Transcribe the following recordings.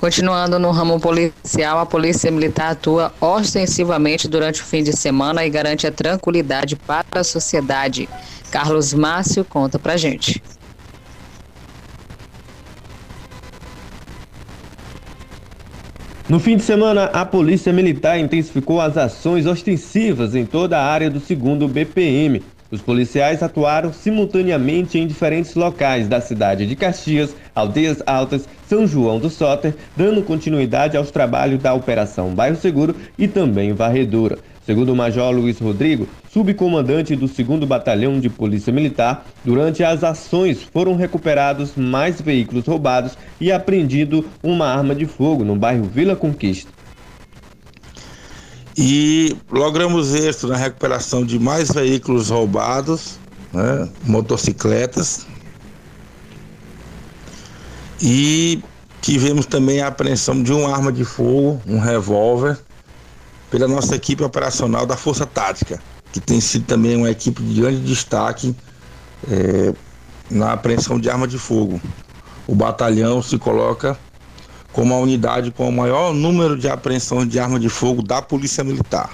Continuando no ramo policial, a Polícia Militar atua ostensivamente durante o fim de semana e garante a tranquilidade para a sociedade. Carlos Márcio conta pra gente. No fim de semana, a Polícia Militar intensificou as ações ostensivas em toda a área do segundo BPM. Os policiais atuaram simultaneamente em diferentes locais da cidade de Caxias, Aldeias Altas, São João do Soter, dando continuidade aos trabalhos da Operação Bairro Seguro e também Varredura. Segundo o Major Luiz Rodrigo, subcomandante do 2 Batalhão de Polícia Militar, durante as ações foram recuperados mais veículos roubados e apreendido uma arma de fogo no bairro Vila Conquista. E logramos êxito na recuperação de mais veículos roubados, né, motocicletas. E tivemos também a apreensão de uma arma de fogo, um revólver, pela nossa equipe operacional da Força Tática, que tem sido também uma equipe de grande destaque é, na apreensão de arma de fogo. O batalhão se coloca como a unidade com o maior número de apreensões de arma de fogo da Polícia Militar.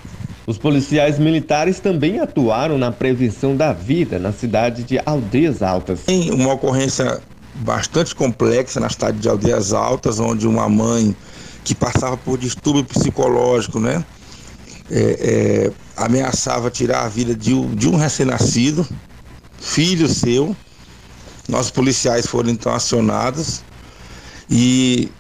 Os policiais militares também atuaram na prevenção da vida na cidade de Aldeias Altas. Tem uma ocorrência bastante complexa na cidade de Aldeias Altas, onde uma mãe que passava por distúrbio psicológico, né? É, é, ameaçava tirar a vida de, de um recém-nascido, filho seu. Nossos policiais foram então acionados e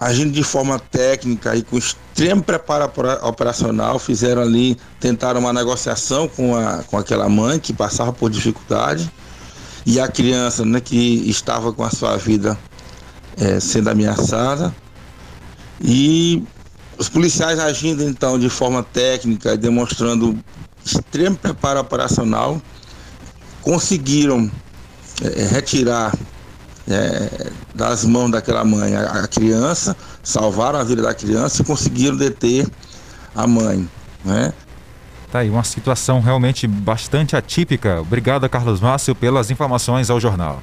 agindo de forma técnica e com extremo preparo operacional, fizeram ali, tentaram uma negociação com, a, com aquela mãe que passava por dificuldade e a criança né, que estava com a sua vida é, sendo ameaçada. E os policiais agindo então de forma técnica, demonstrando extremo preparo operacional, conseguiram é, retirar é, das mãos daquela mãe a, a, criança, salvaram a vida da criança e conseguiram deter a mãe. Né? Tá aí, uma situação realmente bastante atípica. Obrigado, Carlos Márcio, pelas informações ao jornal.